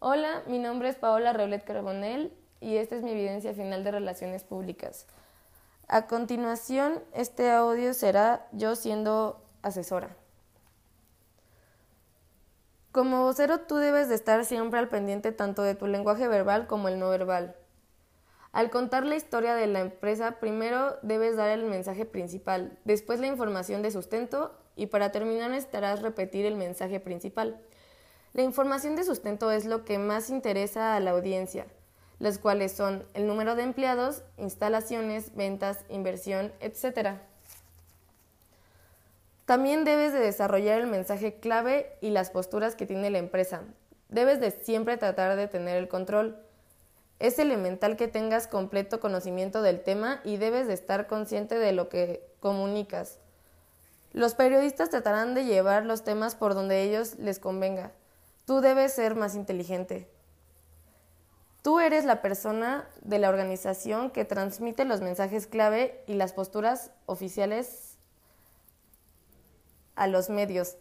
Hola, mi nombre es Paola Reulet Carbonell y esta es mi evidencia final de relaciones públicas. A continuación, este audio será yo siendo asesora. Como vocero tú debes de estar siempre al pendiente tanto de tu lenguaje verbal como el no verbal. Al contar la historia de la empresa, primero debes dar el mensaje principal, después la información de sustento y para terminar necesitarás repetir el mensaje principal. La información de sustento es lo que más interesa a la audiencia, las cuales son el número de empleados, instalaciones, ventas, inversión, etc. También debes de desarrollar el mensaje clave y las posturas que tiene la empresa. Debes de siempre tratar de tener el control. Es elemental que tengas completo conocimiento del tema y debes de estar consciente de lo que comunicas. Los periodistas tratarán de llevar los temas por donde ellos les convenga. Tú debes ser más inteligente. Tú eres la persona de la organización que transmite los mensajes clave y las posturas oficiales a los medios.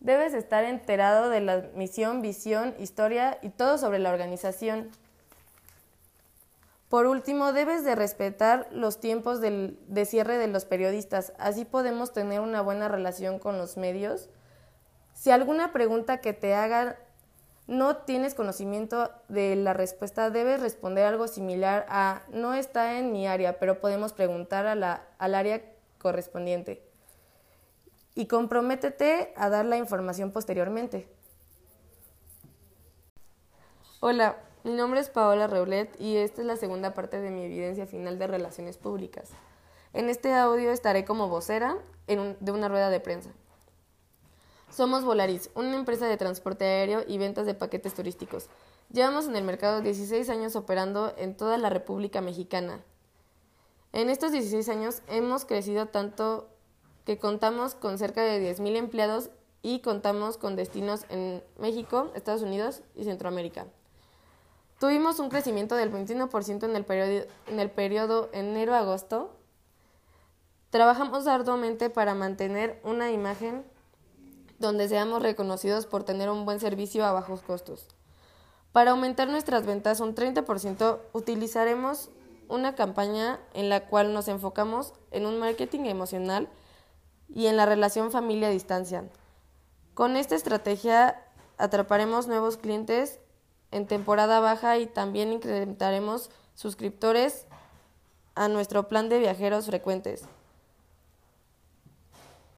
Debes estar enterado de la misión, visión, historia y todo sobre la organización. Por último, debes de respetar los tiempos de cierre de los periodistas. Así podemos tener una buena relación con los medios. Si alguna pregunta que te hagan no tienes conocimiento de la respuesta, debes responder algo similar a no está en mi área, pero podemos preguntar al área correspondiente. Y comprométete a dar la información posteriormente. Hola, mi nombre es Paola Reulet y esta es la segunda parte de mi evidencia final de relaciones públicas. En este audio estaré como vocera de una rueda de prensa. Somos Volaris, una empresa de transporte aéreo y ventas de paquetes turísticos. Llevamos en el mercado 16 años operando en toda la República Mexicana. En estos 16 años hemos crecido tanto que contamos con cerca de 10.000 empleados y contamos con destinos en México, Estados Unidos y Centroamérica. Tuvimos un crecimiento del 21% en el, periodo, en el periodo enero-agosto. Trabajamos arduamente para mantener una imagen donde seamos reconocidos por tener un buen servicio a bajos costos. Para aumentar nuestras ventas un 30% utilizaremos una campaña en la cual nos enfocamos en un marketing emocional y en la relación familia-distancia. Con esta estrategia atraparemos nuevos clientes en temporada baja y también incrementaremos suscriptores a nuestro plan de viajeros frecuentes.